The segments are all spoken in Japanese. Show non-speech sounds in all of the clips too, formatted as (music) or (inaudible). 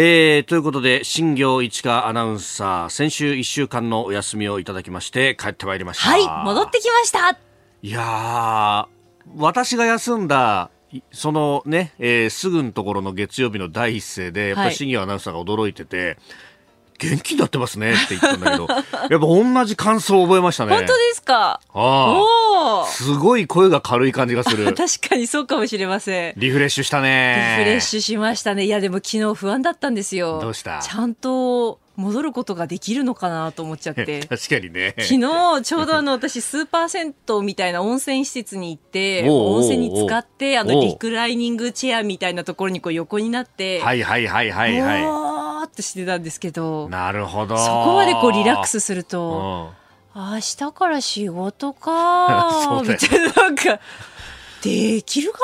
えー、ということで、新業一華アナウンサー、先週1週間のお休みをいただきまして、帰ってまいりました。はい、戻ってきました。いや私が休んだ、そのね、えー、すぐのところの月曜日の第一声で、やっぱり新業アナウンサーが驚いてて、はい元気になってますねって言ったんだけど、(laughs) やっぱ同じ感想を覚えましたね。本当ですか？ああ。すごい声が軽い感じがする。(laughs) 確かにそうかもしれません。リフレッシュしたね。リフレッシュしましたね。いや、でも昨日不安だったんですよ。どうした？ちゃんと、戻ることができるのかなと思っちゃって (laughs) 確かにね昨日ちょうどあの私スーパー銭湯みたいな温泉施設に行って温泉に使ってあのリクライニングチェアみたいなところにこう横になってはいはいはいはいはいーってしてたんですけどなるほど。そこまでこうリラックスすると、明日から仕事か (laughs) みたいななんかできるか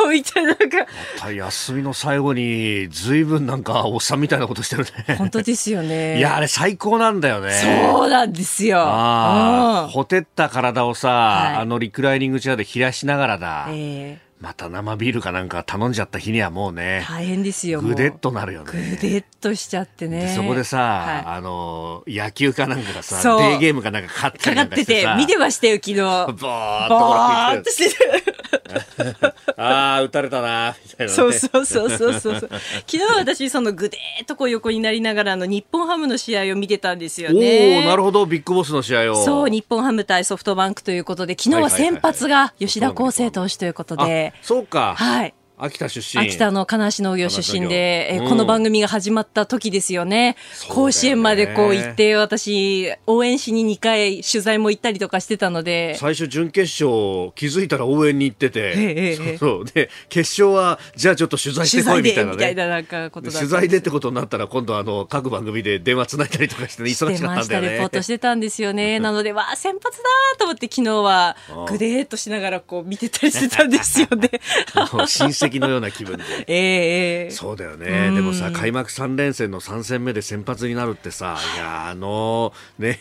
な (laughs) みたいななんか。休みの最後にずいぶんなんかおっさんみたいなことしてるね。本当ですよね。(laughs) いやあれ最高なんだよね。そうなんですよ。あ、うん、ほてった体をさ、はい、あのリクライニングチェアで冷やしながらだ、えーまた生ビールかなんか頼んじゃった日にはもうね大変ですよぐでっとなるよね。ぐでっとしちゃってね。そこでさ、はい、あの野球かなんかがさデーゲームかなんか勝ってかかってて見てましたよ昨日。ボーっとして (laughs) ああ打たれたなみたいな、ね、そうそうそうそうそう。昨日私そのぐでーっとこう横になりながらの日本ハムの試合を見てたんですよね。おおなるほど。ビッグボスの試合を。そう日本ハム対ソフトバンクということで昨日は先発が吉田康生投手ということで、そうか。はい。秋田出身。秋田の金足農業出身で、え、うん、この番組が始まった時ですよね、ね、甲子園までこう行って私応援しに2回取材も行ったりとかしてたので。最初準決勝気づいたら応援に行ってて、ええ、そうそう。で決勝はじゃあちょっと取材してこいみたいなね。なな取材でってことになったら今度あの各番組で電話つないだりとかして、ね、忙しかったんだよね。レポートしてたんですよね。(laughs) なのでわあ先発だと思って昨日はぐでーっとしながらこう見てたりしてたんですよね。(laughs) 親戚戚のような気分で。(laughs) えー、そうだよね。でもさ、開幕3連戦の3戦目で先発になるってさ、いや、あの、ね、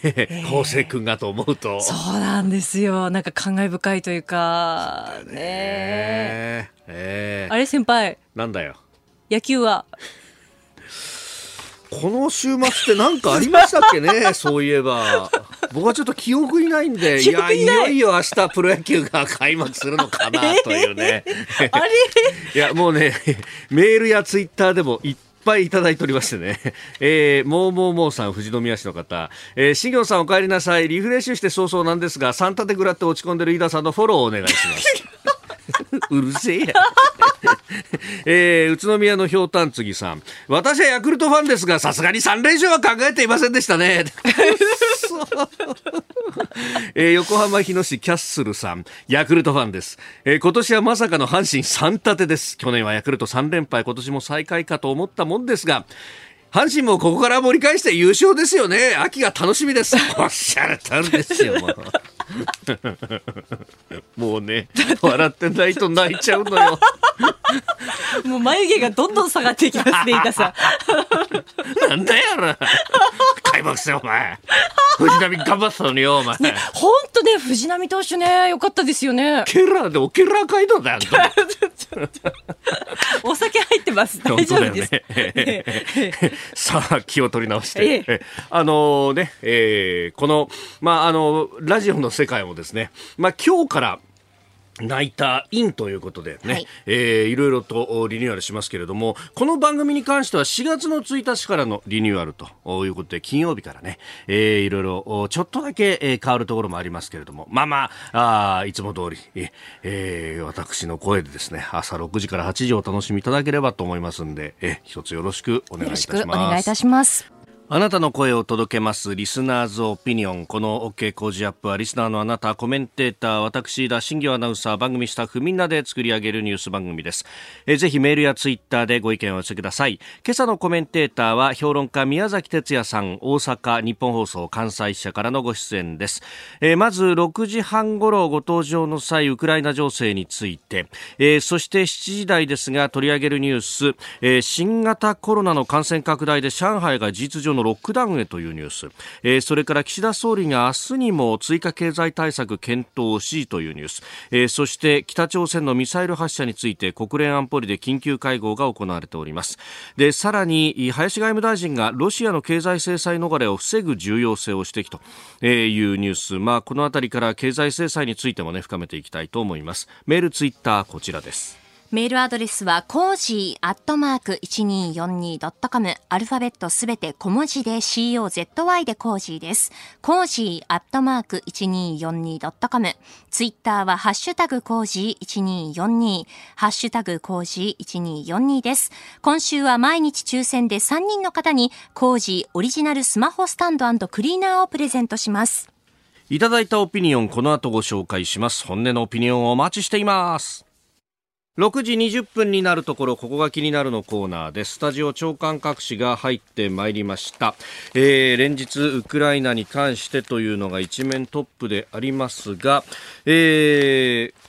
昴生君がと思うと。そうなんですよ。なんか感慨深いというか。ねねえー、あれ先輩。なんだよ。野球はこの週末って何かありましたっけね？(laughs) そういえば。僕はちょっと記憶にないんで、(laughs) いや、いよいよ明日プロ野球が開幕するのかなというね。(laughs) あれ？いや、もうね、メールやツイッターでもいっぱいいただいておりましてね。えー、もうもうもうさん、富士宮市の方。えー、しぎょうさんお帰りなさい。リフレッシュして早々なんですが、サンタテグラって落ち込んでる飯田さんのフォローをお願いします。うるせえや。(laughs) えー、宇都宮のひょうたんつぎさん。私はヤクルトファンですが、さすがに3連勝は考えていませんでしたね。(laughs) (laughs) えー、横浜日野市キャッスルさん、ヤクルトファンです。えー、今年はまさかの阪神3立てです。去年はヤクルト3連敗、今年も最下位かと思ったもんですが、阪神もここから盛り返して優勝ですよね。秋が楽しみです。(laughs) おっしゃる通りですよ、もう。(laughs) もうね、笑ってないと泣いちゃうのよ。(laughs) もう眉毛がどんどん下がっていきますね、板さん。なんだよ、開幕戦、お前。藤波頑張ったのによ、お前。ね、ほんとね、藤波投手ね、よかったですよね。ケラーでおケラー街道だよ、お酒入ってます。大丈夫です。ね、(laughs) さあ、気を取り直して。ええ、あのね、えー、この、まあ、あの、ラジオの世界もですね、まあ、今日からナイターインということでね、はいえー、いろいろとリニューアルしますけれども、この番組に関しては4月の1日からのリニューアルということで、金曜日からね、えー、いろいろちょっとだけ変わるところもありますけれども、まあまあ、あいつも通り、えー、私の声でですね、朝6時から8時をお楽しみいただければと思いますんで、えー、一つよろしくお願いいたします。よろしくお願いいたします。あなたの声を届けます。リスナーズオピニオン。この OK 工事アップはリスナーのあなたコメンテーター私田新業アナウンサー番組スタッフみんなで作り上げるニュース番組です。えぜひメールやツイッターでご意見をお寄せください。今朝のコメンテーターは評論家宮崎哲也さん大阪日本放送関西支社からのご出演です。えまず6時半ごろご登場の際ウクライナ情勢について。えそして7時台ですが取り上げるニュース。え新型コロナの感染拡大で上海が事実上のロックダウンへというニュース、えー、それから岸田総理が明日にも追加経済対策検討を指示というニュース、えー、そして北朝鮮のミサイル発射について国連安保理で緊急会合が行われております。でさらに林外務大臣がロシアの経済制裁逃れを防ぐ重要性を指摘というニュース、まあ、このあたりから経済制裁についても、ね、深めていきたいと思います。メールツイッターこちらです。メールアドレスは、コージーアットマーク 1242.com。アルファベットすべて小文字で COZY でコージーです。コージーアットマーク 1242.com。ツイッターは、ハッシュタグコージー1242。ハッシュタグコージー1242です。今週は毎日抽選で3人の方に、コージーオリジナルスマホスタンドクリーナーをプレゼントします。いただいたオピニオン、この後ご紹介します。本音のオピニオンをお待ちしています。6時20分になるところここが気になるのコーナーです。スタジオ長官各紙が入ってまいりました、えー、連日ウクライナに関してというのが一面トップでありますが、えー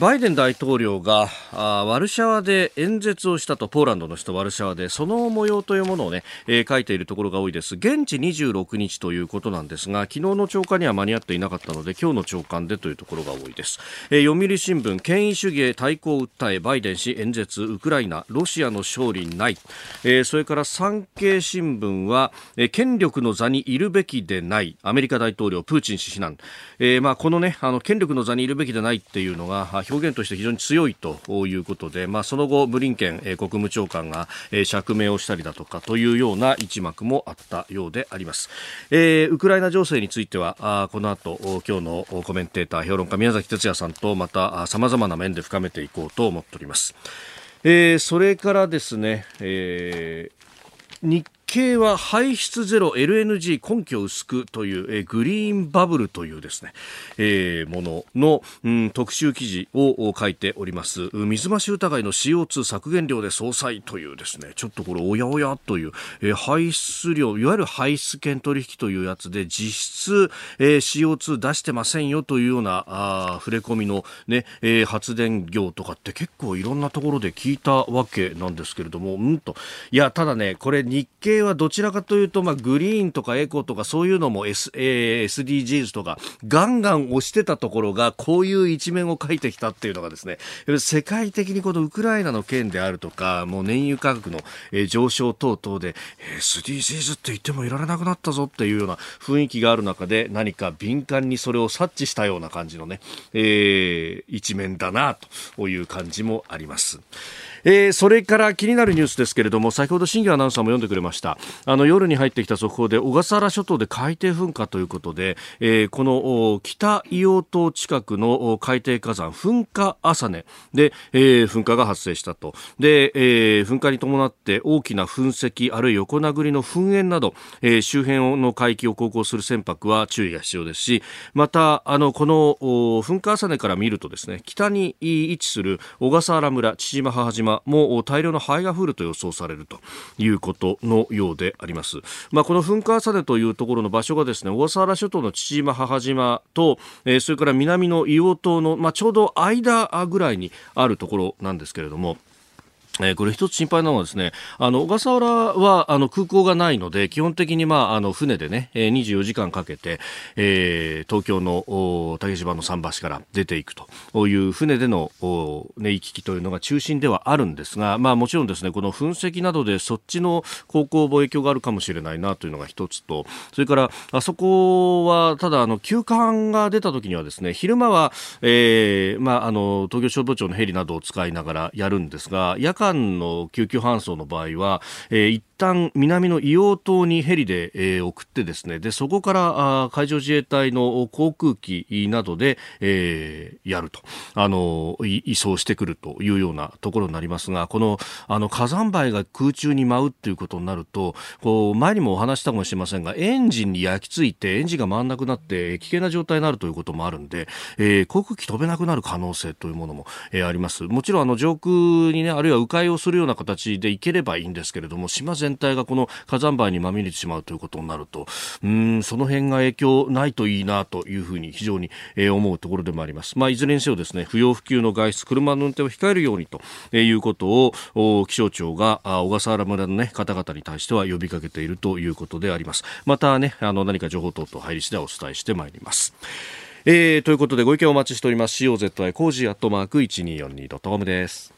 バイデン大統領があワルシャワで演説をしたとポーランドの首都ワルシャワでその模様というものをね、えー、書いているところが多いです。現地26日ということなんですが昨日の朝刊には間に合っていなかったので今日の朝刊でというところが多いです、えー、読売新聞権威主義へ対抗を訴えバイデン氏演説ウクライナロシアの勝利ない、えー、それから産経新聞は、えー、権力の座にいるべきでない。アメリカ大統領プーチン氏非難、えーまあ、このねあの権力の座にいるべきでないっていうのが表現として非常に強いということで、まあ、その後、ブリンケン国務長官が釈明をしたりだとかというような一幕もあったようであります。えー、ウクライナ情勢については、あこの後、今日のコメンテーター、評論家宮崎哲也さんとまた様々な面で深めていこうと思っております。えー、それからですね、えー、日経は排出ゼロ LNG 根拠薄くという、えー、グリーンバブルというですね、えー、ものの、うん、特集記事を書いております。水増し疑いの CO2 削減量で総裁というですねちょっとこれおやおやという、えー、排出量いわゆる排出権取引というやつで実質、えー、CO2 出してませんよというようなあ触れ込みのね、えー、発電業とかって結構いろんなところで聞いたわけなんですけれどもうんと。いやただねこれ日経はどちらかというと、まあ、グリーンとかエコとかそういうのも、S えー、SDGs とかガンガン押してたところがこういう一面を書いてきたっていうのがですね世界的にこのウクライナの件であるとかもう燃油価格の、え、上昇等々で SDGs って言ってもいられなくなったぞっていうような雰囲気がある中で何か敏感にそれを察知したような感じのね、えー、一面だなという感じもあります。えー、それから気になるニュースですけれども先ほど新業アナウンサーも読んでくれました。あの夜に入ってきた速報で小笠原諸島で海底噴火ということで、えー、この北硫黄島近くの海底火山噴火朝根で、えー、噴火が発生したと。で、えー、噴火に伴って大きな噴石あるいは横殴りの噴煙など、えー、周辺の海域を航行する船舶は注意が必要ですしまたあのこの噴火朝根から見るとですね北に位置する小笠原村父島母島もう大量の灰が降ると予想されるということのようであります。まあ、この噴火浅根というところの場所がですね、小笠原諸島の父島、母島と、えー、それから南の硫黄島の、まあ、ちょうど間ぐらいにあるところなんですけれども、えー、これ一つ心配なのはですね、あの、小笠原は、あの、空港がないので、基本的に、まあ、あの、船でね、24時間かけて、えー、東京の、竹芝の桟橋から出ていくという船での、ね、行き来というのが中心ではあるんですが、まあ、もちろんですね、この噴石などでそっちの航行も影響があるかもしれないなというのが一つと、それから、あそこは、ただ、あの、休館が出た時にはですね、昼間は、えー、まあ、あの、東京消防庁のヘリなどを使いながらやるんですが、夜間間の救急搬送の場合は、えー、一旦南の硫黄島にヘリで、えー、送ってですねでそこからあ海上自衛隊の航空機などで、えー、やると。あの移送してくるというようなところになりますがこのあの火山灰が空中に舞うということになるとこう前にもお話したかもしれませんがエンジンに焼き付いてエンジンが回らなくなって危険な状態になるということもあるんで、えー、航空機飛べなくなる可能性というものも、えー、あります。もちろんあの上空にねあるいは迂回をするような形で行ければいいんですけれども島全体がこの火山灰にまみれてしまうということになるとうんその辺が影響ないといいなというふうに非常に、えー、思うところでもあります、まあ、いずれにせよですね不要不急の外出車の運転を控えるようにということを気象庁が小笠原村の、ね、方々に対しては呼びかけているということであります。またねあの何か情報等々入り次第お伝えしてまいります。えー、ということでご意見をお待ちしております。COZY コージーアットマーク 1242.com です。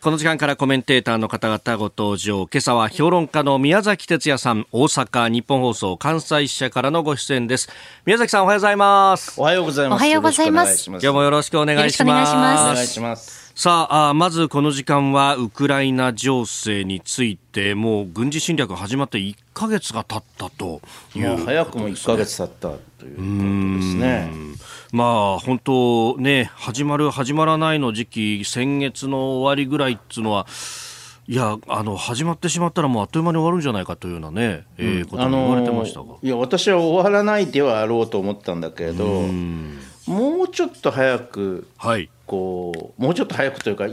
この時間からコメンテーターの方々ご登場。今朝は評論家の宮崎哲弥さん、大阪ニッポン放送関西支社からのご出演です。宮崎さんおはようございます。おはようございます。おはようございます。今日もよろしくお願いします。お願いします。さあまずこの時間はウクライナ情勢についてもう軍事侵略始まって1か月が経ったという、ね、早くも1か月経ったということですね。まあ本当ね始まる始まらないの時期先月の終わりぐらいっつうのはいやあの始まってしまったらもうあっという間に終わるんじゃないかというようなね、うん、えー、こと言われてましたが、いや私は終わらないではあろうと思ったんだけどもうちょっと早く、はい、こうもうちょっと早くというか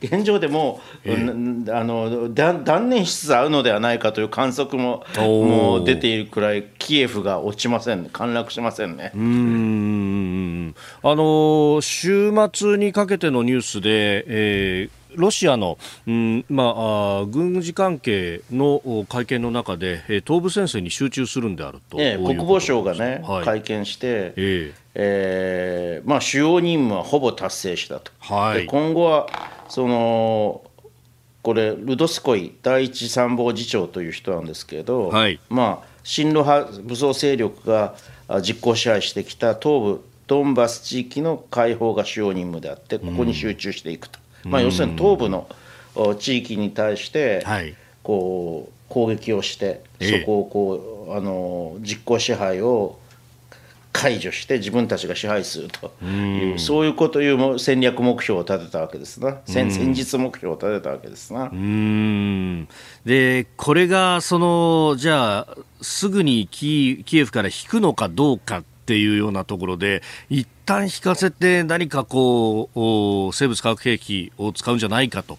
現状でも、えー、あの断念しつつあるのではないかという観測ももう出ているくらいキエフが落ちません、ね、陥落しませんね。うん。あの週末にかけてのニュースで、えーロシアの、うんまあ、軍事関係の会見の中で東部戦線に集中するんであると、ええ、国防省がね、はい、会見して、ええ。ーまあ、主要任務はほぼ達成したと、はい、今後はそのこれルドスコイ第一参謀次長という人なんですけど、はい、まあ、親ロ派武装勢力が実効支配してきた東部ドンバス地域の解放が主要任務であってここに集中していくと。まあ、要するに東部の地域に対してこう攻撃をしてそこをこうあの実効支配を解除して自分たちが支配するというそういうこという戦略目標を立てたわけですな。戦戦術目標を立てたわけですな。でこれがそのじゃあすぐにキキエフから引くのかどうかっていうようなところで一旦引かせて何かこう生物化学兵器を使うんじゃないかと。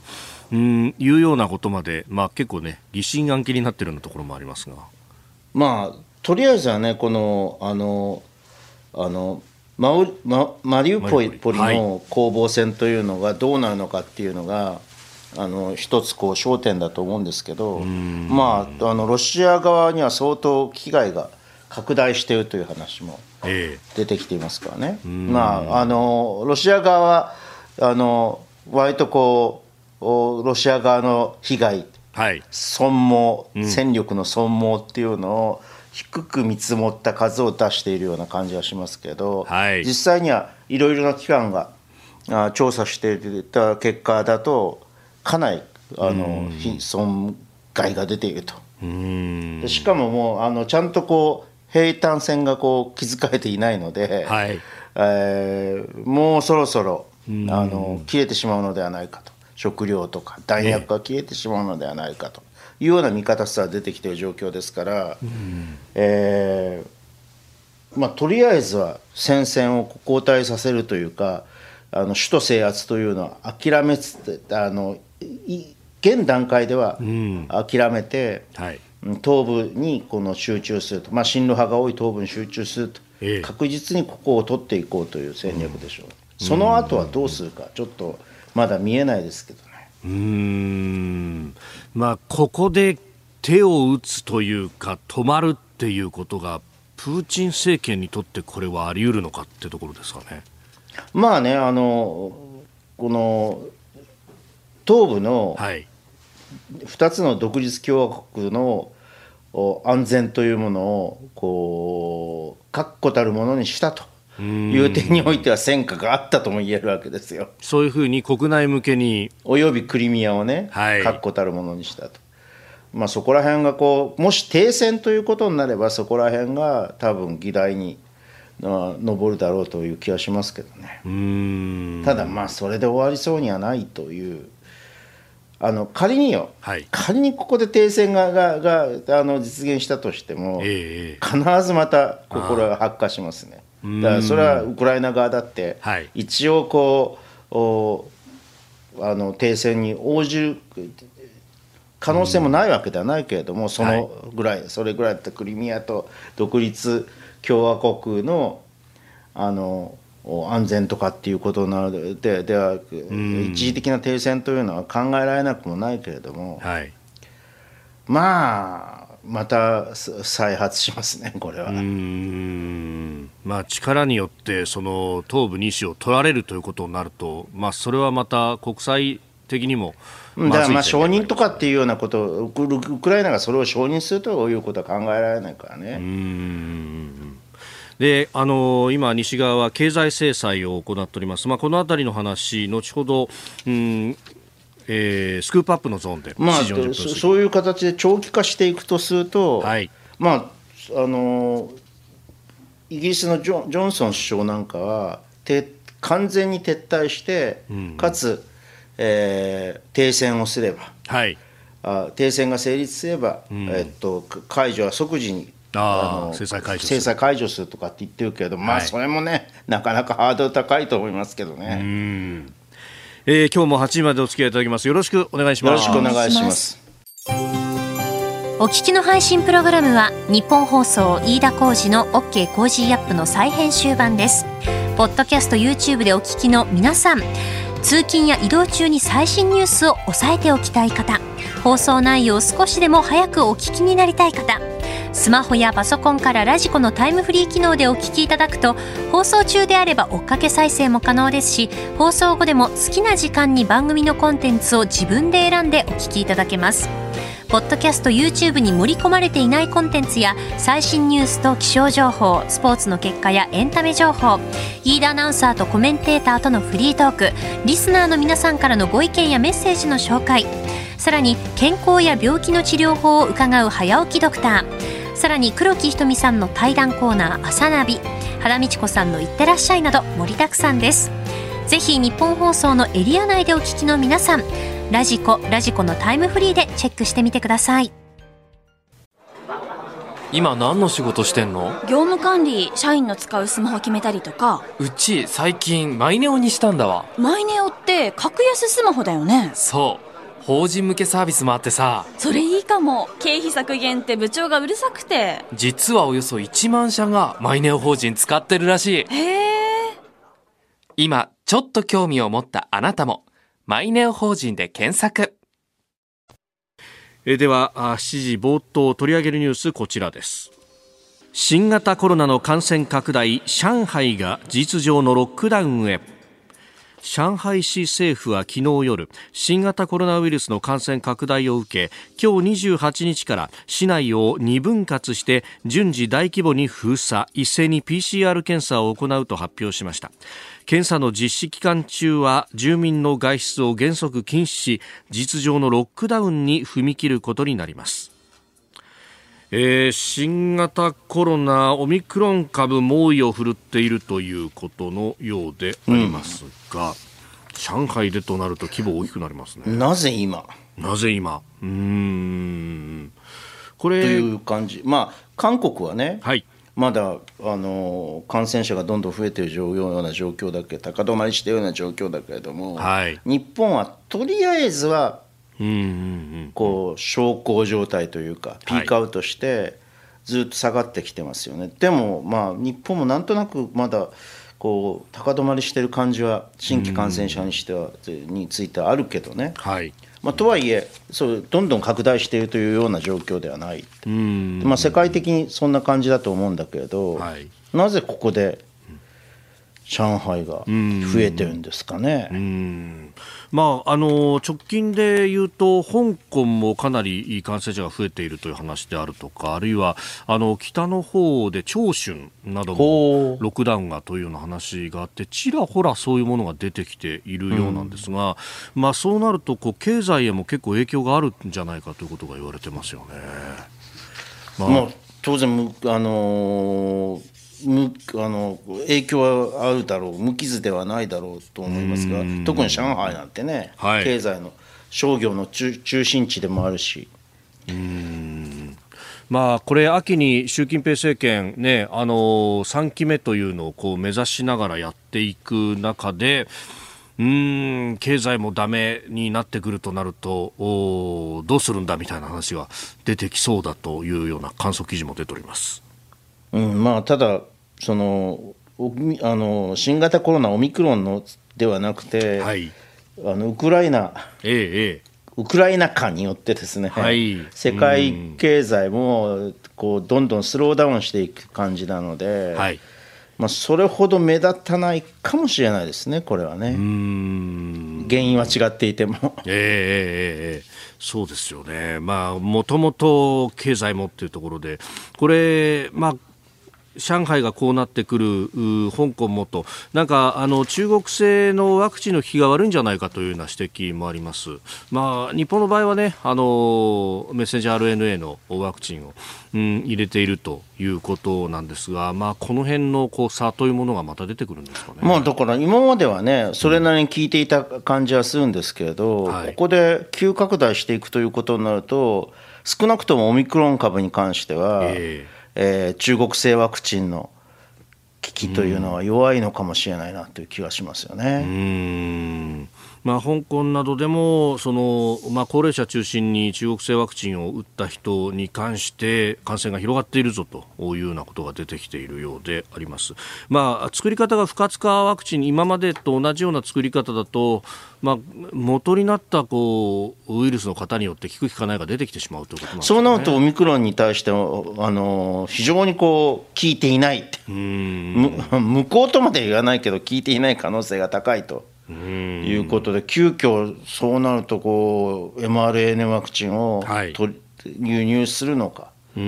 うんいうようなことまで、まあ、結構ね疑心暗鬼になっているようなところもありますがまあとりあえずはねこのあのあのマウママリウポリの攻防戦というのがどうなるのかっていうのが、あの一つこう焦点だと思うんですけど、まあ、あのロシア側には相当危害が拡大しているという話も出てきていますからね、えまあ、あのロシア側はあの割とこうロシア側の被害、はい、損耗、戦力の損耗っていうのを低く見積もった数を出しているような感じがしますけど、はい、実際にはいろいろな機関があ調査していた結果だとかなりあの損害が出ていると。しかももうあのちゃんとこう平坦線がこう築かれていないので、はい、えー、もうそろそろあの切れてしまうのではないかと。食料とか弾薬が消えてしまうのではないかと。いうような見方すら出てきている状況ですから、えー、まあ、とりあえずは戦線を後退させるというかあの首都制圧というのは諦めつつあの現段階では諦めて、はい東部にこの集中すると、まあ、親ロ派が多い東部に集中すると、ええ、確実にここを取っていこうという戦略でしょう、うん、その後はどうするか、ちょっとまだ見えないですけどね。うん。まあ、ここで手を打つというか、止まるっていうことが、プーチン政権にとってこれはあり得るのかってところですかね。まあね、あのこの東部の、はい2つの独立共和国の安全というものをこう確固たるものにしたと。いう点においては戦果があったとも言えるわけですよ。そういうふうに国内向けに。およびクリミアをね、はい、確固たるものにしたと。まあ、そこら辺がこうもし停戦ということになればそこら辺が多分議題に上るだろうという気はしますけどね。ただまあそれで終わりそうにはないというあの仮によ、はい、仮にここで停戦がががあの実現したとしても、えー、必ずまた心が発火しますね。だからそれはウクライナ側だって、はい、一応こうおあの停戦に応じる可能性もないわけではないけれども、そのぐらい、それぐらいだったクリミアと独立共和国のあの安全とかっていうことなのででは、一時的な停戦というのは考えられなくもないけれども、はい、まあまた再発しますね、(laughs) これは。まあ、力によってその東部2市を取られるということになると、まあ、それはまた国際的にもだからまあ承認とかっていうようなことウクライナがそれを承認するということは考えられないからね。であの今、西側は経済制裁を行っております、まあ、このあたりの話、後ほど、うんえー、スクープアップのゾーンで、まあ、そういう形で長期化していくとすると、はい、まああのイギリスのジョジョンソン首相なんかは完全に撤退して、うん、かつえー、停戦をすれば、はい、あ停戦が成立すれば、うん、えっと、解除は即時にあの制裁解除制裁解除するとかって言ってるけど、まあ、それもね、なかなかハードル高いと思いますけどね。うんえー、今日も8時までお付き合いいただきます。よろしくお願いします。よろしくお願いします。お聞きの配信プログラムはニッポン放送飯田浩司の OK コージーアップの再編集版です。ポッドキャスト YouTube でお聞きの皆さん。通勤や移動中に最新ニュースを押さえておきたい方放送内容を少しでも早くお聞きになりたい方スマホやパソコンからラジコのタイムフリー機能でお聞きいただくと放送中であれば追っかけ再生も可能ですし放送後でも好きな時間に番組のコンテンツを自分で選んでお聞きいただけます。ポッドキャスト YouTube に盛り込まれていないコンテンツや最新ニュースと気象情報スポーツの結果やエンタメ情報飯田アナウンサーとコメンテーターとのフリートークリスナーの皆さんからのご意見やメッセージの紹介さらに健康や病気の治療法を伺う早起きドクター。さらに黒木ひとみさんの対談コーナー「朝ナビ」原道子さんの「いってらっしゃい」など盛りだくさんです。ぜひ日本放送のエリア内でお聞きの皆さんラジコラジコのタイムフリーでチェックしてみてください。今何の仕事してんの？業務管理社員の使うスマホ決めたりとか。うち最近マイネオにしたんだわ。マイネオって格安スマホだよね。そう法人向けサービスもあってさ。それいいかも。経費削減って部長がうるさくて。実はおよそ1万社がマイネオ法人使ってるらしい。へえ。今ちょっと興味を持ったあなたもマイネオ法人で検索。えでは7時冒頭取り上げるニュースこちらです。新型コロナの感染拡大上海が事実上のロックダウンへ上海市政府は昨日夜新型コロナウイルスの感染拡大を受け今日28日から市内を2分割して順次大規模に封鎖一斉に PCR 検査を行うと発表しました。検査の実施期間中は住民の外出を原則禁止し実上のロックダウンに踏み切ることになります。えー、新型コロナオミクロン株猛威を振るっているということのようでありますが、うん、上海でとなると規模大きくなりますね。なぜ今？なぜ今？うん。これという感じ。まあ韓国はね、はい、まだあの感染者がどんどん増えているような状況だけ高止まりしているような状況だけれども、はい、日本はとりあえずはこう小康状態というかピークアウトしてずっと下がってきてますよね、はい、でもまあ日本もなんとなくまだこう高止まりしてる感じは新規感染者にしてはについてはあるけどね、はい。まあ、とはいえそうどんどん拡大しているというような状況ではない、まあ、世界的にそんな感じだと思うんだけれど、はい、なぜここで上海が増えてるんですかね。まあ、あの直近で言うと香港もかなり感染者が増えているという話であるとかあるいはあの北の方で長春などもロックダウンがというような話があってちらほらそういうものが出てきているようなんですが、うん、まあ、そうなるとこう経済へも結構影響があるんじゃないかということが言われてますよね。まあ、当然あのーむあの影響はあるだろう無傷ではないだろうと思いますが特に上海なんてね、はい、経済の商業の中中心地でもあるし。うんまあ、これ、秋に習近平政権、ね、あの3期目というのをこう目指しながらやっていく中で、うん経済もだめになってくるとなるとおどうするんだみたいな話が出てきそうだというような観測記事も出ております。うんまあ、ただそのあの新型コロナオミクロンのではなくて、はい、あのウクライナ、ええ、ウクライナ禍によってですね、はい、世界経済もこうどんどんスローダウンしていく感じなので、はい、まあ、それほど目立たないかもしれないですね、これはね。原因は違っていても。ええええ。そうですよね、まあ、もともと経済もっていうところで、これ、まあ、上海がこうなってくる香港もと。なんかあの中国製のワクチンの効きが悪いんじゃないかというような指摘もあります、まあ、日本の場合はねあのメッセンジャー RNA のワクチンを、うん、入れているということなんですが、まあ、この辺のこう差というものがまた出てくるんですかね、まあ、だから今まではねそれなりに効いていた感じはするんですけれど、うんはい、ここで急拡大していくということになると少なくともオミクロン株に関しては、えーえー、中国製ワクチンの危機というのは弱いのかもしれないなという気がしますよね。うんまあ、香港などでもその、まあ、高齢者中心に中国製ワクチンを打った人に関して感染が広がっているぞというようなことが出てきているようであります、まあ、作り方が不活化ワクチン今までと同じような作り方だと、まあ、元になったこうウイルスの型によって効く効かないが出てきてしまうということなんです、ね、そうなるとオミクロンに対してあの非常にこう効いていない。(laughs) 向こうとまで言わないけど効いていない可能性が高いと。いうことで急遽そうなるとこう mRNA ワクチンを、はい、輸入するのかど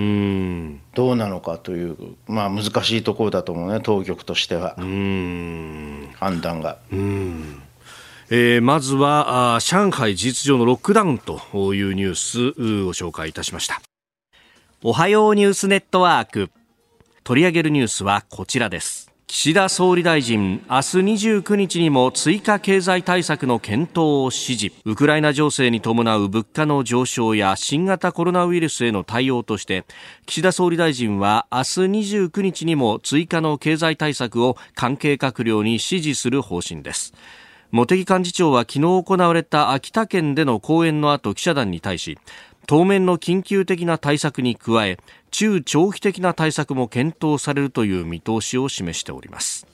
うなのかという、まあ、難しいところだと思うね当局としては。判断が。えー、まずはあ上海事実上のロックダウンというニュースご紹介いたしました。おはようニュースネットワーク。取り上げるニュースはこちらです岸田総理大臣、明日29日にも追加経済対策の検討を指示。ウクライナ情勢に伴う物価の上昇や新型コロナウイルスへの対応として、岸田総理大臣は明日29日にも追加の経済対策を関係閣僚に指示する方針です。茂木幹事長は昨日行われた秋田県での講演の後記者団に対し、当面の緊急的な対策に加え中長期的な対策も検討されるという見通しを示しております。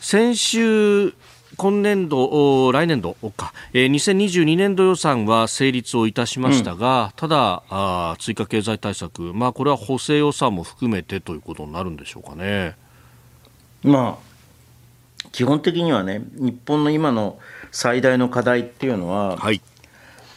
先週今年度、来年度か、えー、2022年度予算は成立をいたしましたが、うん、ただあ、追加経済対策、まあ、これは補正予算も含めてということになるんでしょうかね。まあ、基本的にはね、日本の今の最大の課題っていうのは、はい、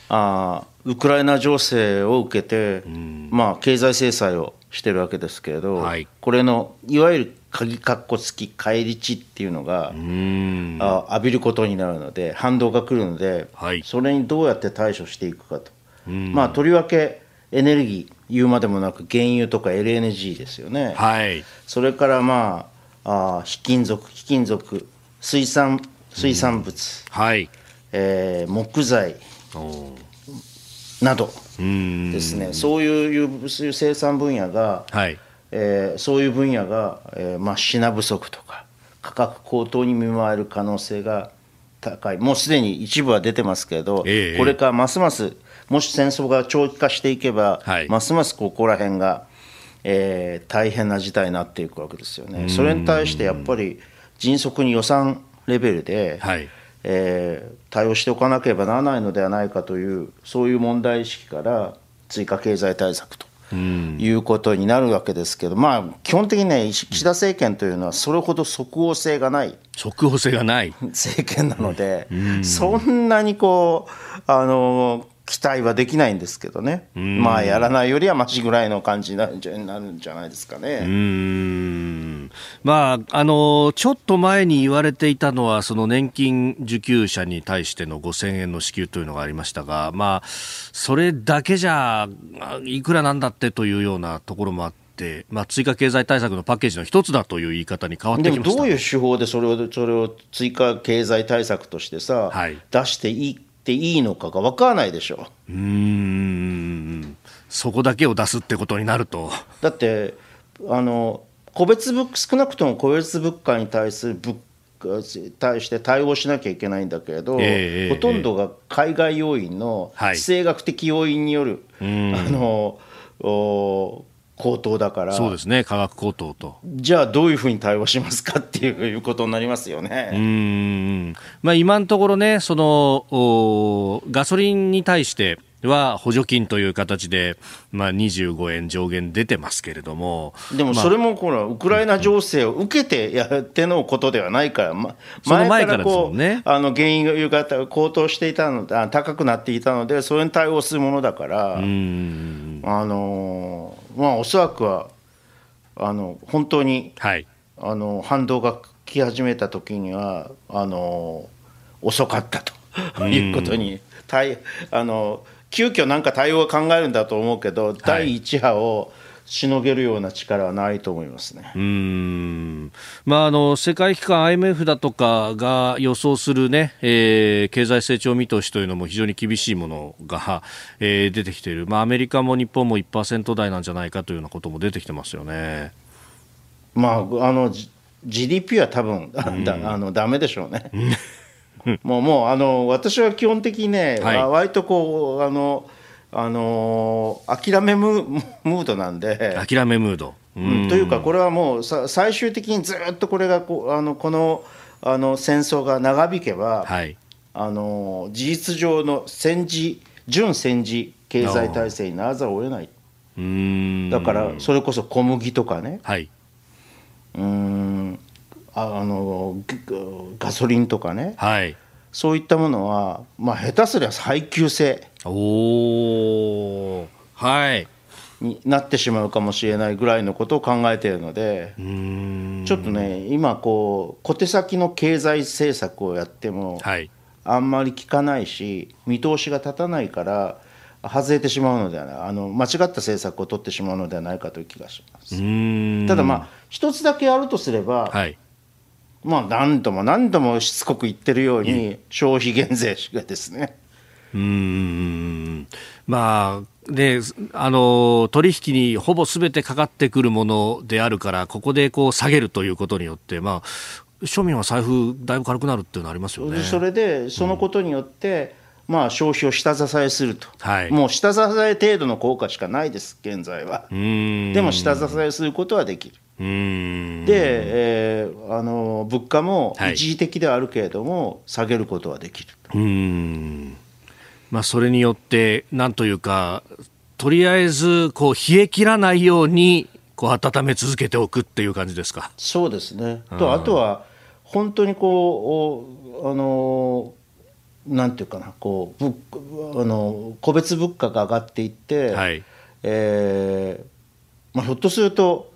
あウクライナ情勢を受けて、まあ、経済制裁をしてるわけですけれど、はい、これのいわゆる鍵かっこ付き返り値っていうのがあ浴びることになるので反動が来るので、はい、それにどうやって対処していくかと、まあ、とりわけエネルギー言うまでもなく原油とか LNG ですよね、はい、それからまああ非金属非金属水産水産物、はい。えー、木材。など。ですね。そういうそういう生産分野が、はい。えー、そういう分野が、えーまあ、品不足とか価格高騰に見舞える可能性が高い。もうすでに一部は出てますけれど、えー、これからますますもし戦争が長期化していけば、はい、ますますここら辺が、えー、大変な事態になっていくわけですよね。それに対してやっぱり迅速に予算レベルで、はい。えー、対応しておかなければならないのではないかというそういう問題意識から追加経済対策ということになるわけですけど、まあ、基本的にね、岸田政権というのは、それほど即応性がない。即応性がない。(laughs) 政権なので、そんなにこう、あの期待はできないんですけどね、まあやらないよりはましぐらいの感じになるんじゃないですかね。うんまあ、あのちょっと前に言われていたのは、その年金受給者に対しての5000円の支給というのがありましたが、まあ、それだけじゃいくらなんだってというようなところもあって。まあ、追加経済対策のパッケージの一つだという言い方に変わってきまどういう手法でそれをそれを追加経済対策としてさ、はい、出していいていいのかが分からないでしょ。うん。そこだけを出すってことになると。だってあの個別物少なくとも個別物価に対する物対して対応しなきゃいけないんだけれど、えー、ほとんどが海外要因の地政学的要因による、はい、あの高騰だから。そうですね。価格高騰と。じゃあどういうふうに対応しますかっていうことになりますよね。うん、まあ、今のところねそのガソリンに対しては補助金という形で、まあ、25円上限出てますけれども。でもそれもこのウクライナ情勢を受けてやってのことではないから、ま、前からこう、ね、あの原因が高騰していたの高くなっていたのでそれに対応するものだからあのまあおそらくはあの本当に、はい、あの反動が来始めた時にはあの遅かったということに対あの急遽なんか対応を考えるんだと思うけど、はい、第1波をしのげるような力はないと思いますね。うん。まあ、あの世界機関 IMF だとかが予想するね、えー、経済成長見通しというのも非常に厳しいものが、えー、出てきている、まあ、アメリカも日本も1%台なんじゃないかというようなことも出てきてますよね。まあ、あの GDP は多分、うん、(laughs) だあのダメでしょうね。(laughs) もうもうあの私は基本的にね、はい、割とこうあのあの諦めムードなんで。諦めムード、うん、というかこれはもうさ最終的にずっとこれがこあのこのあの戦争が長引けば、はい、あの事実上の戦時準戦時経済体制にならざるを得ない。だからそれこそ小麦とかね、はい、うんあのガソリンとかね、はい、そういったものは、まあ、下手すりゃ配給制。おはい。になってしまうかもしれないぐらいのことを考えているのでちょっとね今こう小手先の経済政策をやっても、はい、あんまり効かないし見通しが立たないから外れてしまうのではない。あの間違った政策を取ってしまうのではないかという気がします。ただまあ一つだけあるとすれば、はいまあ何度も何度もしつこく言ってるように消費減税がですね。うんまあであの取引にほぼすべてかかってくるものであるからここでこう下げるということによって、まあ、庶民は財布だいぶ軽くなるっていうのありますよね。それでそのことによって、うん、まあ、消費を下支えすると、はい、もう下支え程度の効果しかないです現在は。でも下支えすることはできるで、えー、あの物価も一時的ではあるけれども、はい、下げることはできる。うん。まあ、それによってなんというかとりあえずこう冷え切らないようにこう温め続けておくっていう感じですか？そうですね。とあとは本当にこうあのなんていうかなこうあの個別物価が上がっていって、はい。えーまあ、ひょっとすると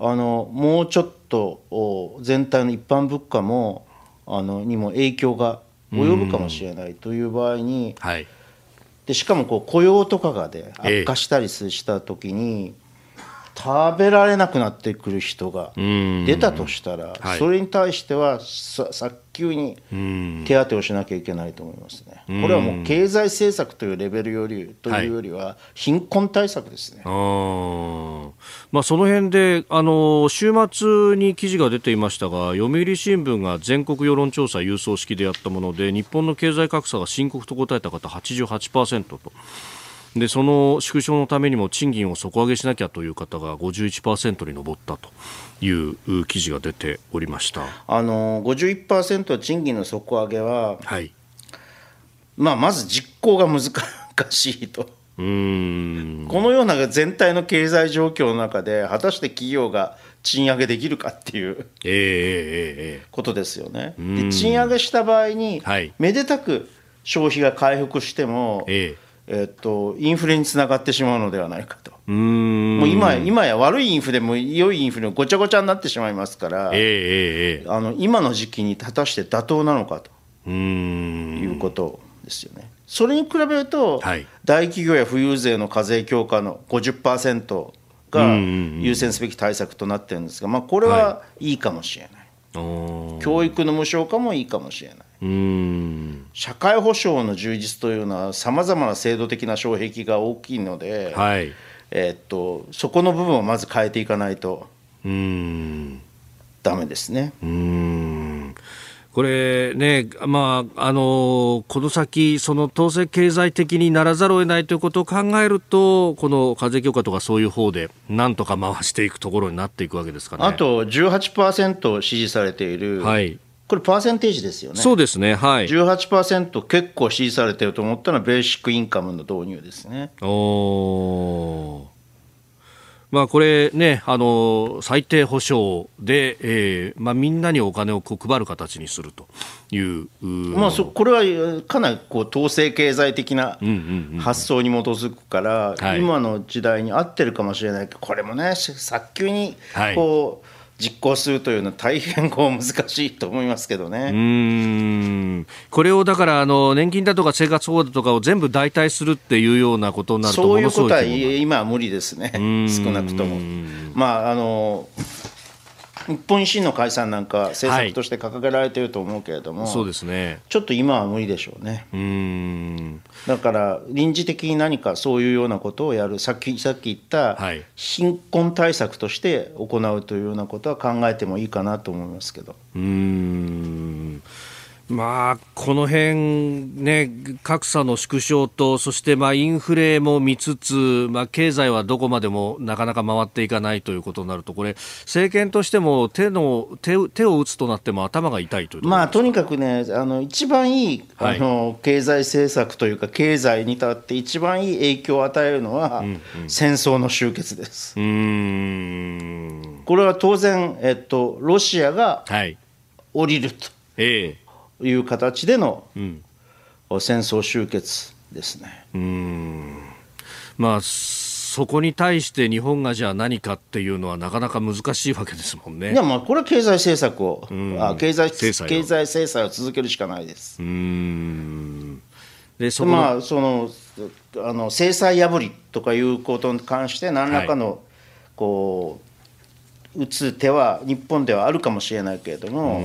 あのもうちょっと全体の一般物価もあのにも影響が及ぶかもしれないという場合に、はい、でしかもこう雇用とかがで悪化したりした時に、食べられなくなってくる人が出たとしたら、それに対しては早急に手当てをしなきゃいけないと思いますね。これはもう経済政策というレベルよりというよりは貧困対策ですね。はい、まあ、その辺であの週末に記事が出ていましたが読売新聞が全国世論調査郵送式でやったもので日本の経済格差が深刻と答えた方88%と。でその縮小のためにも賃金を底上げしなきゃという方が51%に上ったという記事が出ておりました。あの51%賃金の底上げは、はい。まあ、まず実行が難しいと。このような全体の経済状況の中で果たして企業が賃上げできるかっていうことですよね。で賃上げした場合に、はい、めでたく消費が回復しても、ええっと、インフレにつながってしまうのではないかと。もう今今や悪いインフレも良いインフレもごちゃごちゃになってしまいますから、えー、あの今の時期に果たして妥当なのかと。いうことですよね。それに比べると、はい、大企業や富裕税の課税強化の50%が優先すべき対策となってるんですが、まあ、これはい。いかもしれない、教育の無償化もいいかもしれない社会保障の充実というのはさまざまな制度的な障壁が大きいので、はい、えー、っとそこの部分をまず変えていかないとだめですね。うん。これね、まあ、あのこの先、その統制経済的にならざるを得ないということを考えると、この課税強化とかそういう方で、なんとか回していくところになっていくわけですかね。あと18%支持されている、はい、これ、パーセンテージですよね。そうですね、はい、18%、結構支持されてると思ったのは、ベーシックインカムの導入ですね。おー。まあ、これね、あの最低保障で、えーまあ、みんなにお金をこう配る形にするという、まあ、そこれはかなりこう統制経済的な発想に基づくから、今の時代に合ってるかもしれないけど、これもね、早急にこう、はい実行するというのは大変こう難しいと思いますけどね。うん。これをだからあの年金だとか生活保護とかを全部代替するっていうようなことになるとそういうことは今は無理ですね、少なくとも。まああの日本維新の解散なんか政策として掲げられていると思うけれども、はい、そうですね、ちょっと今は無理でしょうね。うん。だから臨時的に何かそういうようなことをやるさっきさっき言った貧困対策として行うというようなことは考えてもいいかなと思いますけど。うんまあ、この辺ね、格差の縮小と、そしてまあインフレも見つつ、まあ、経済はどこまでもなかなか回っていかないということになると、これ、政権としても手の手手を打つとなっても頭が痛いというまあ、とにかくね、あの一番いいあの、はい、経済政策というか、経済に立って一番いい影響を与えるのは、うんうん、戦争の終結です。うん。これは当然、えっと、ロシアが降りると。はいええいう形での戦争終結ですね。うんまあそこに対して日本がじゃあ何かっていうのはなかなか難しいわけですもんね。いやまあこれは経済政策を、あ経済経済制裁を続けるしかないです。うんでそまあそのあの制裁破りとかいうことに関して何らかの、はい、こう打つ手は日本ではあるかもしれないけれども、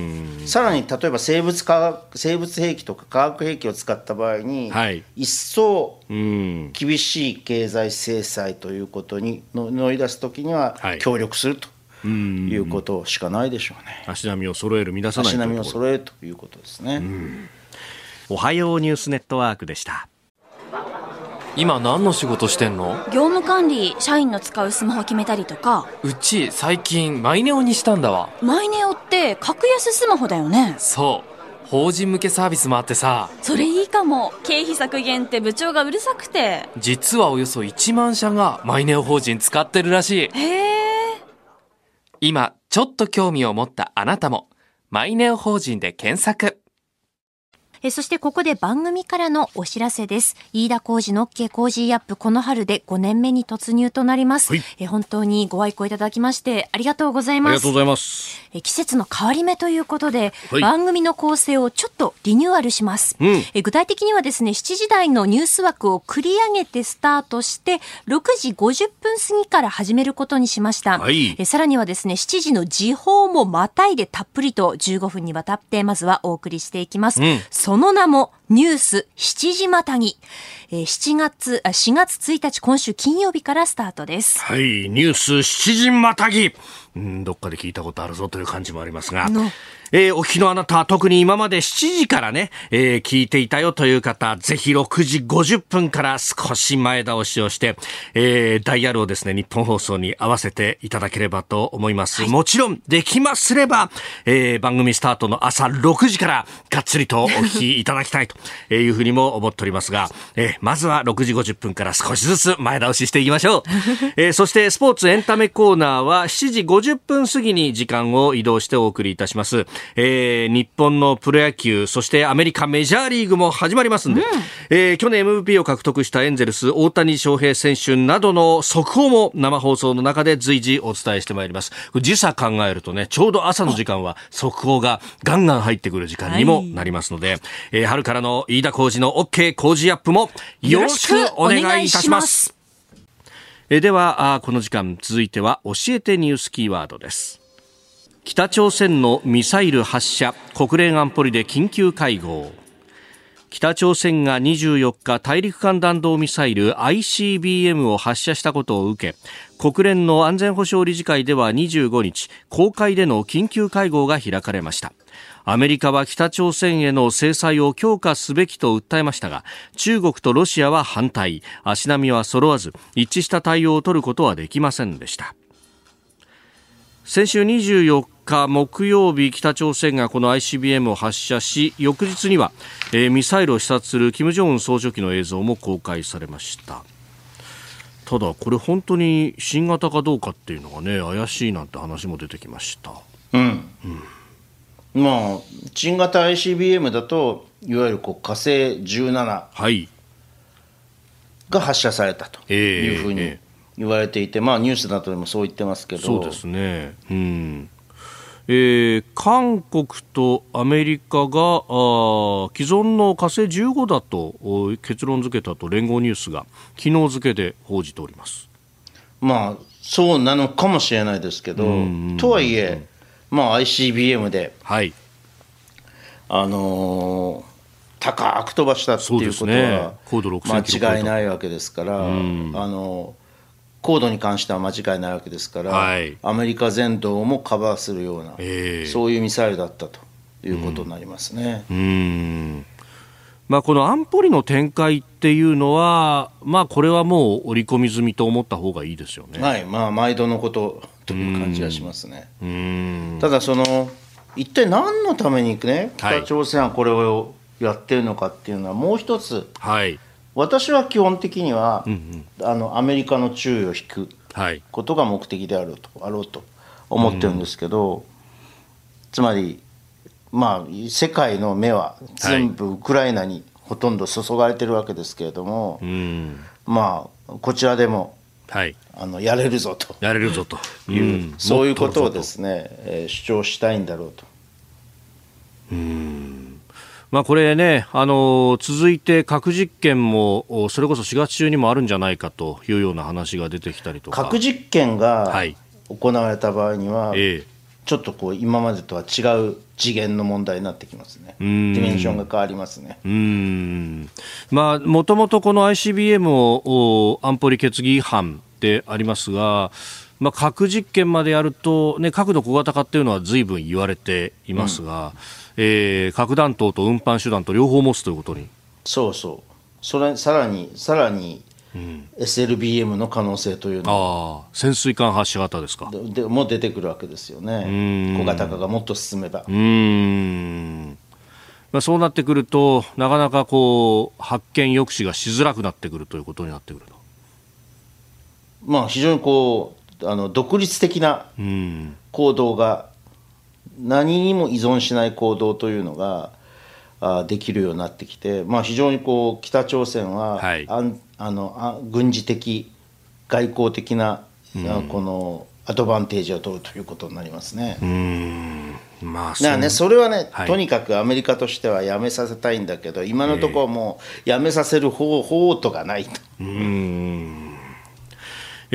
さらに例えば生物化学生物兵器とか化学兵器を使った場合に、はい、一層厳しい経済制裁ということに乗り出すときには協力すると。いうことしかないでしょうね。足並みを揃える、乱さない足並みを揃えるということですね。おはようニュースネットワークでした。今何の仕事してんの？業務管理社員の使うスマホ決めたりとか。うち最近マイネオにしたんだわ。マイネオって格安スマホだよね。そう。法人向けサービスもあってさ。それいいかも。経費削減って部長がうるさくて。実はおよそ1万社がマイネオ法人使ってるらしい。へえ。今ちょっと興味を持ったあなたもマイネオ法人で検索えそしてここで番組からのお知らせです。飯田浩二の OK 工事アップこの春で5年目に突入となります。はい、え本当にご愛顧いただきましてありがとうございます。ありがとうございます。え季節の変わり目ということで、はい、番組の構成をちょっとリニューアルします、うん、え具体的にはですね、7時台のニュース枠を繰り上げてスタートして6時50分過ぎから始めることにしました。はい、えさらにはですね、7時の時報もまたいでたっぷりと15分にわたってまずはお送りしていきます。うん、その名もニュース7時またぎ。7月、4月1日今週金曜日からスタートです。はい、ニュース7時またぎ。うんどっかで聞いたことあるぞという感じもありますが、えー、お聞きのあなた、特に今まで7時からね、えー、聞いていたよという方、ぜひ6時50分から少し前倒しをして、えー、ダイヤルをですね、日本放送に合わせていただければと思います。はい、もちろん、できますれば、えー、番組スタートの朝6時からがっつりとお聞きいただきたいと (laughs) いうふうにも思っておりますが、えー、まずは6時50分から少しずつ前倒ししていきましょう。(laughs) えー、そして、スポーツエンタメコーナーは7時50分過ぎに時間を移動してお送りいたします。えー、日本のプロ野球、そしてアメリカメジャーリーグも始まりますんで、うん、えー、去年 MVP を獲得したエンゼルス、大谷翔平選手などの速報も生放送の中で随時お伝えしてまいります。時差考えるとね、ちょうど朝の時間は速報がガンガン入ってくる時間にもなりますので、はい、えー、春からの飯田浩二の OK 工事アップもよろしくお願いいたします。えではこの時間続いては教えてニュースキーワードです北朝鮮のミサイル発射国連安保理で緊急会合。北朝鮮が24日大陸間弾道ミサイル ICBM を発射したことを受け国連の安全保障理事会では25日公開での緊急会合が開かれました。アメリカは北朝鮮への制裁を強化すべきと訴えましたが中国とロシアは反対。足並みは揃わず一致した対応を取ることはできませんでした。先週24日木曜日北朝鮮がこの ICBM を発射し翌日には、えー、ミサイルを視察する金正恩総書記の映像も公開されました。ただこれ本当に新型かどうかっていうのがね怪しいなんて話も出てきました。うん、うん、まあ新型 ICBM だといわゆるこう火星17が発射されたというふうに言われていて、まあ、ニュースなどでもそう言ってますけど。そうですね、うん。えー、韓国とアメリカがあ既存の火星15だと結論付けたと連合ニュースが昨日付で報じております。まあそうなのかもしれないですけど、とはいえ、まあ、ICBM で、はい、あのー、高く飛ばしたっていうことは間違いないわけですから、あのー高度に関しては間違いないわけですから、はい、アメリカ全土もカバーするような、えー、そういうミサイルだったということになりますね。うん、まあ、この安保理の展開っていうのは、まあ、これはもう織り込み済みと思った方がいいですよね。はい、まあ、毎度のことという感じがしますね。ただその一体何のためにね北朝鮮はこれをやってるのかっていうのはもう一つ、はい、私は基本的には、うんうん、あのアメリカの注意を引くことが目的であるとあろうと思ってるんですけど、うん、つまりまあ世界の目は全部ウクライナにほとんど注がれてるわけですけれども、はい、まあこちらでも、はい、あのやれるぞと。やれるぞと。いう、うん、そういうことをですね、えー、主張したいんだろうと。うんまあ、これね、あの続いて核実験もそれこそ4月中にもあるんじゃないかというような話が出てきたりとか。核実験が行われた場合には、はい、ちょっとこう今までとは違う次元の問題になってきますね、ディメンションが変わりますね。もともとこの ICBM を安保理決議違反でありますが、まあ、核実験までやると、ね、核の小型化っていうのはずいぶん言われていますが。うんえー、核弾頭と運搬手段と両方持つということに。そうそう。それさらにさらに、うん、SLBM の可能性というの。あ潜水艦発射型ですか。でも出てくるわけですよね。小型化がもっと進めば。うん。まあ、そうなってくるとなかなかこう発見抑止がしづらくなってくるということになってくると。まあ非常にこうあの独立的な行動が何にも依存しない行動というのがあできるようになってきて、まあ、非常にこう北朝鮮は、はい、ああのあ軍事的外交的な、うん、このアドバンテージを取るということになりますね。うんまあ、だからねそれはね、はい、とにかくアメリカとしてはやめさせたいんだけど今のところもうやめさせる方法とがないと。うん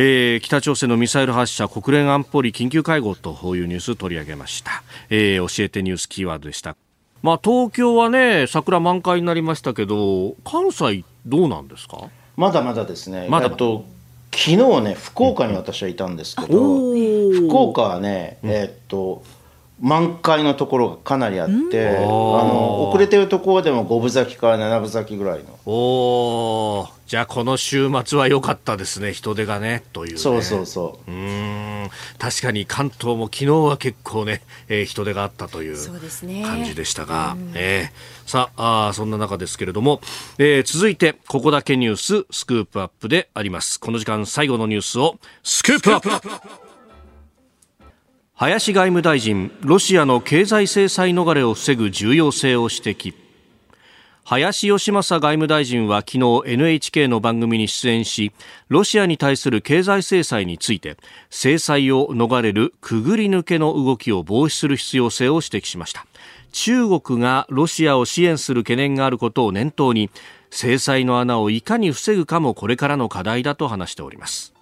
えー、北朝鮮のミサイル発射国連安保理緊急会合というニュース取り上げました、えー、教えてニュースキーワードでした。まあ東京はね桜満開になりましたけど関西どうなんですか？まだまだですね。まだと昨日ね福岡に私はいたんですけど、福岡はね、えー、っと満開のところがかなりあってあの遅れてるところでも五分咲きから七分咲きぐらいの。おじゃあこの週末は良かったですね。人手がね。という、ね、そうそうそう。うん。確かに関東も昨日は結構ね、えー、人手があったという感じでしたが、ねえー、さああそんな中ですけれども、えー、続いてここだけニューススクープアップであります。この時間最後のニュースをスクープアップ林外務大臣ロシアの経済制裁逃れを防ぐ重要性を指摘。林芳正外務大臣は昨日 NHK の番組に出演しロシアに対する経済制裁について制裁を逃れるくぐり抜けの動きを防止する必要性を指摘しました。中国がロシアを支援する懸念があることを念頭に制裁の穴をいかに防ぐかもこれからの課題だと話しております。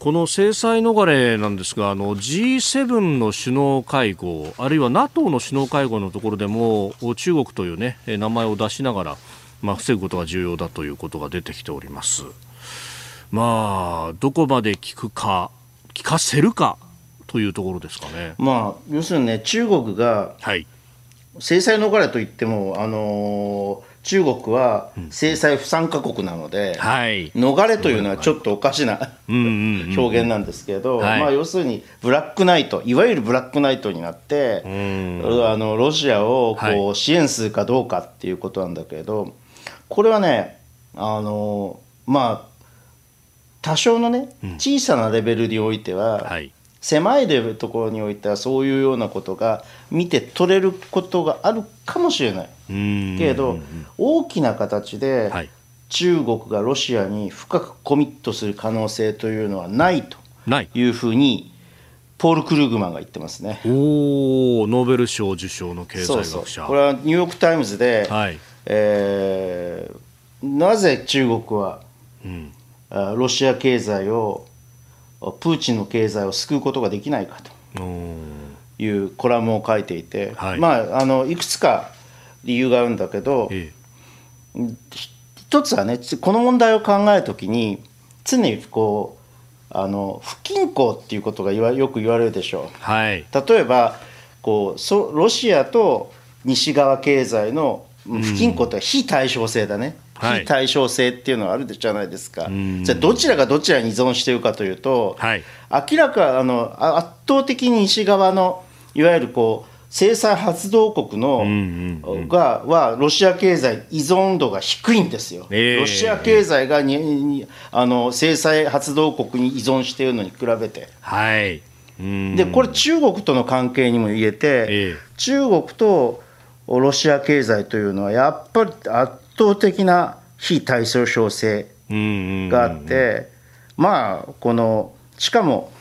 この制裁逃れなんですがあの G7 の首脳会合あるいは NATO の首脳会合のところでも中国という、ね、名前を出しながら、まあ、防ぐことが重要だということが出てきております。まあ、どこまで聞くか聞かせるかというところですかね。まあ、要するにね中国が制裁逃れといっても、あのー中国は制裁不参加国なので、逃れというのはちょっとおかしな表現なんですけど、まあ、要するにブラックナイトいわゆるブラックナイトになってあのロシアをこう支援するかどうかっていうことなんだけどこれはねあのまあ多少のね小さなレベルにおいては、はい狭いレベルところにおいてはそういうようなことが見て取れることがあるかもしれない。けれど大きな形で中国がロシアに深くコミットする可能性というのはないとい。うふうにポール・クルーグマンが言ってますね。おノーベル賞受賞の経済学者。これはニューヨーク・タイムズで、はい、えー、なぜ中国は、うん、ロシア経済をプーチンの経済を救うことができないかと。いうコラムを書いていて、はい、まああのいくつか理由があるんだけど、ええ、一つはねこの問題を考えるときに常にこうあの不均衡っていうことがよく言われるでしょう。はい、例えばこうそロシアと西側経済の不均衡って非対称性だね。非対称性っていうのはあるじゃないですか、はい、じゃあどちらがどちらに依存しているかというと、はい、明らかあの圧倒的に西側のいわゆるこう制裁発動国の、がはロシア経済依存度が低いんですよ、えー、ロシア経済がににあの制裁発動国に依存しているのに比べて。はい。でこれ中国との関係にも言えて、えー、中国とロシア経済というのはやっぱり圧倒的な非対称性があって、まあこのしかも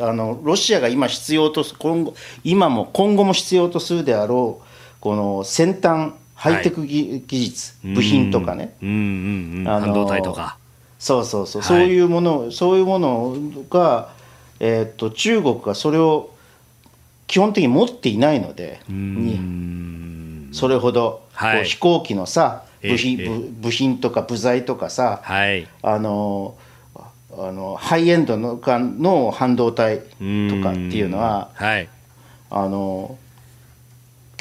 あのロシアが今必要と今後今も今後も必要とするであろうこの先端ハイテク技,、術部品とかね、半導体とか。そうそうそう、はい、そういうものそういうものが、えー、っと中国がそれを基本的に持っていないのでにそれほど、はい、飛行機のさ部品,、部品とか部材とかさ、はい、あのあのハイエンドのの半導体とかっていうのは、はい、あの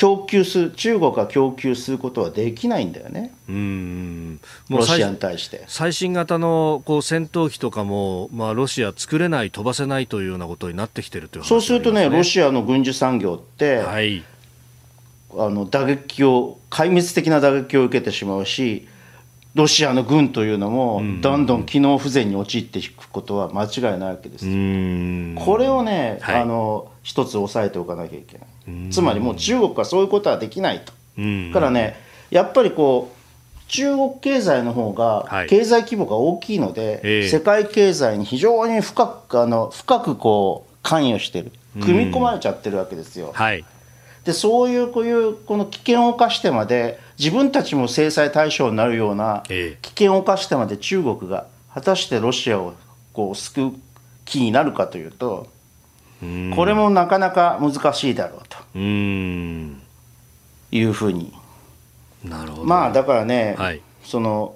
供給する中国が供給することはできないんだよね、うん。もうロシアに対して。最新型のこう戦闘機とかも、まあ、ロシア作れない、飛ばせないというようなことになってきてるという、ね、そうするとね、ロシアの軍需産業って、はい、あの打撃を壊滅的な打撃を受けてしまうしロシアの軍というのもどんどん機能不全に陥っていくことは間違いないわけです。これをね、はい、あの一つ押さえておかなきゃいけない。つまりもう中国はそういうことはできないと。からねやっぱりこう中国経済の方が経済規模が大きいので、はい、世界経済に非常に深くあの深くこう関与してる。組み込まれちゃってるわけですよ。はいでそういうこういうこの危険を冒してまで自分たちも制裁対象になるような危険を冒してまで中国が果たしてロシアをこう救う気になるかというとこれもなかなか難しいだろうと。いうふうに。なるほど。まあだからね、はい、その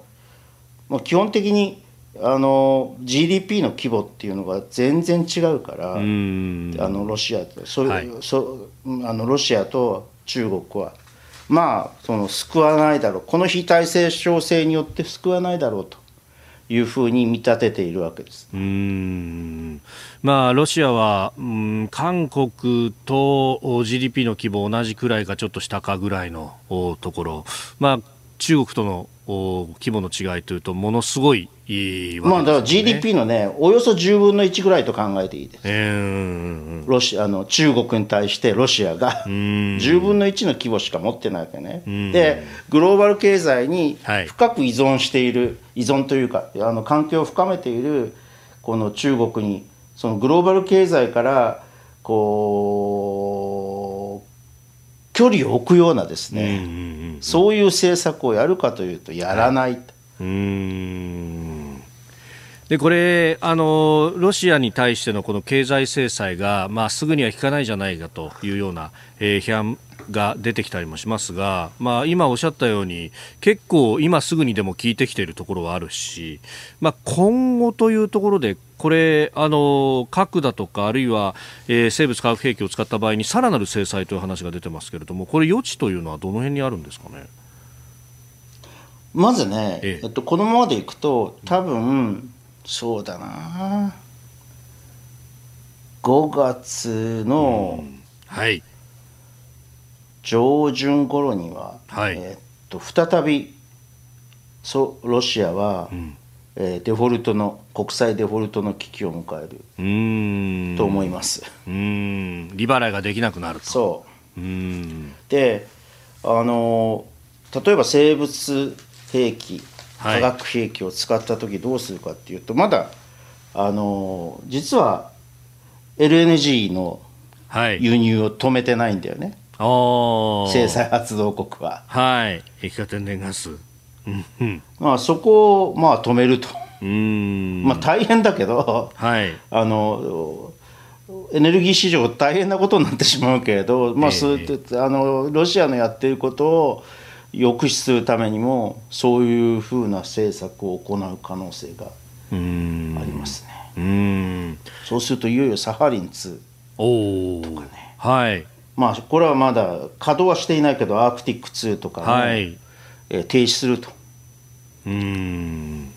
もう基本的にあの GDP の規模っていうのが全然違うからあのロシアとそ,、はい、そあのロシアと中国は。まあその救わないだろう。この非対称性によって救わないだろうと。いうふうに見立てているわけです。うん。まあ、ロシアは、うん、韓国と GDP の規模同じくらいかちょっと下かぐらいのところ、まあ、中国との規模の違いというとものすごいいい、ね、まあ、だから GDP のねおよそ10分の1ぐらいと考えていいです、えー、ロシアの中国に対してロシアが10分の1の規模しか持ってないわけね。でグローバル経済に深く依存している、はい、依存というかあの関係を深めているこの中国にそのグローバル経済からこう距離を置くようなですね、そういう政策をやるかというとやらない、はい、うん。でこれあの、ロシアに対してのこの経済制裁が、まあ、すぐには効かないじゃないかというような、えー、批判が出てきたりもしますが、まあ、今おっしゃったように結構今すぐにでも効いてきているところはあるし、まあ、今後というところでこれあの核だとかあるいは、えー、生物化学兵器を使った場合にさらなる制裁という話が出てますけれどもこれ余地というのはどの辺にあるんですかね？まずね、ええ。っと、このままでいくと多分そうだな。5月の、はい。上旬頃には、はい、えー、っと再びそロシアは、うん、えー、デフォルトの国際デフォルトの危機を迎える。と思います。うん。利払いができなくなると。そう。うん。であの例えば生物兵器化学兵器を使った時どうするかっていうと、はい、まだあの実は LNG の輸入を止めてないんだよね、制裁発動国は。はい、液化天然ガス。まあ、そこを、まあ、止めると。うん。まあ、大変だけど、はい、あのエネルギー市場大変なことになってしまうけれど、まあ、えー、あのロシアのやっていることを抑止するためにもそういうふうな政策を行う可能性がありますね。うん。そうするといよいよサハリン2とかね。はい。まあ、これはまだ稼働はしていないけどアークティック2とかも、はい、えー、停止するとうん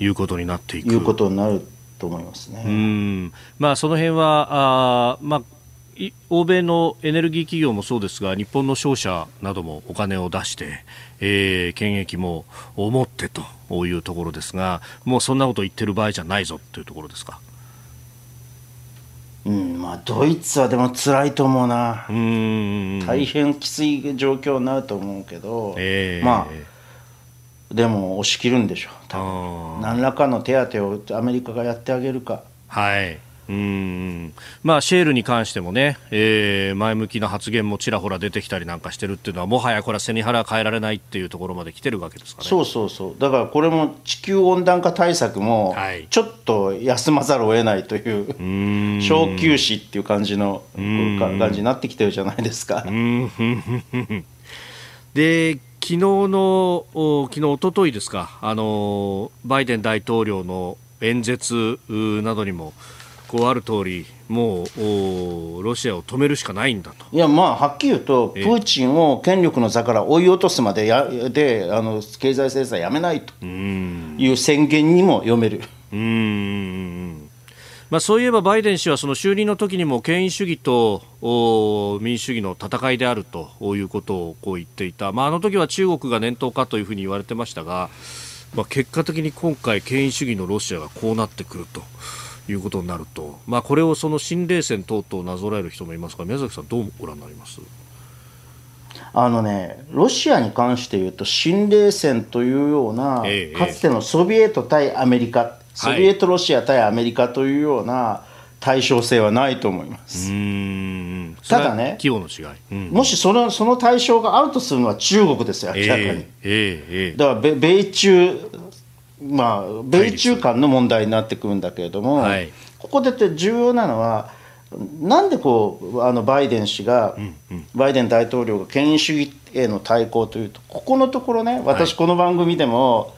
いうことになっていくいうことになると思いますね。うんまあ、その辺はあ、まあ、欧米のエネルギー企業もそうですが日本の商社などもお金を出して、えー、権益も持ってというところですがもうそんなこと言ってる場合じゃないぞというところですか？うんまあ、ドイツはでも辛いと思うな。大変きつい状況になると思うけど、えー、まあでも押し切るんでしょう多分。何らかの手当をアメリカがやってあげるか。はいうんまあ、シェールに関してもね、えー、前向きな発言もちらほら出てきたりなんかしてるっていうのはもはやこれは背に腹は変えられないっていうところまで来てるわけですかね。そうそうそう。だからこれも地球温暖化対策もちょっと休まざるを得ないという小休止っていう感じの感じになってきてるじゃないですか。(laughs) で昨日の昨日一昨日ですか。あのバイデン大統領の演説などにもこうある通り、もうロシアを止めるしかないんだと。いや、まあ、はっきり言うと、プーチンを権力の座から追い落とすまでやであの経済制裁やめないという宣言にも読める。うん。まあ、そういえばバイデン氏はその就任の時にも権威主義と民主主義の戦いであるということをこう言っていた、まあ、あの時は中国が念頭かというふうに言われてましたが、まあ、結果的に今回、権威主義のロシアがこうなってくると。いうことになると、まあ、これをその新冷戦等々なぞらえる人もいますが宮崎さん、どうご覧になります？あのね、ロシアに関して言うと、新冷戦というような、ええ、かつてのソビエト対アメリカ、ソビエトロシア対アメリカというような対称性はないと思います。ただね、規模の違い、うん、もしそのその対象があるとするのは中国ですよ、明らかに。え、だから米中まあ、米中間の問題になってくるんだけれども、はい、ここで重要なのは、なんでこうあのバイデン氏が、うんうん、バイデン大統領が権威主義への対抗というと、ここのところね、私、この番組でも、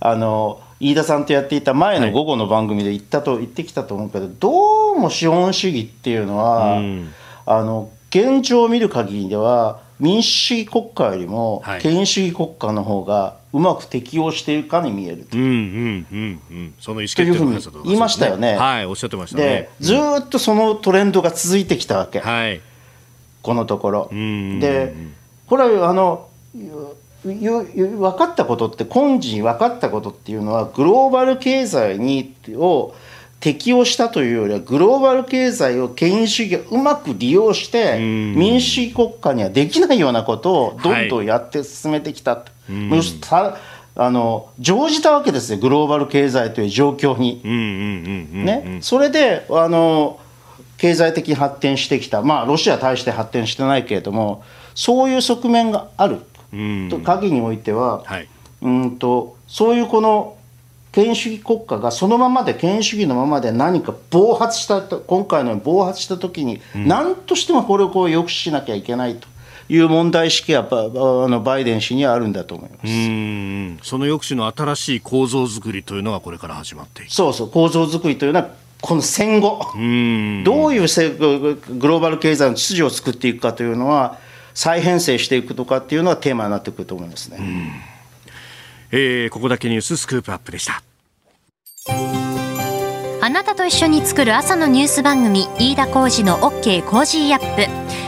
あの飯田さんとやっていた前の午後の番組で言ったと、言ってきたと思うけどどうも資本主義っていうのは、あの現状を見る限りでは民主主義国家よりも権威主義国家の方がうまく適応しているかに見えると。うんうんうんうん。その意思決定の言いましたよね。はい、おっしゃってましたね。で、ずっとそのトレンドが続いてきたわけ。はい。このところ。で、これはあの分かったことって今時分かったことっていうのはグローバル経済にを適用したというよりはグローバル経済を権威主義がうまく利用して民主主義国家にはできないようなことをどんどんやって進めてきたと、はい、あの乗じたわけですよグローバル経済という状況に。ね、それであの経済的に発展してきた。まあロシアは大して発展してないけれどもそういう側面がある。と鍵においては、はい、うんとそういうこの権威主義国家がそのままで権威主義のままで何か暴発した今回のように暴発した時に何としてもこれをこう抑止しなきゃいけないと。いう問題意識はあのバイデン氏にはあるんだと思います。その抑止の新しい構造作りというのがこれから始まっていく。そうそう構造作りというのはこの戦後。どういうグローバル経済の秩序を作っていくかというのは再編成していくとかっていうのはテーマになってくると思いますね。えー、ここだけニューススクープアップでした。あなたと一緒に作る朝のニュース番組飯田浩司の OK コージーアップ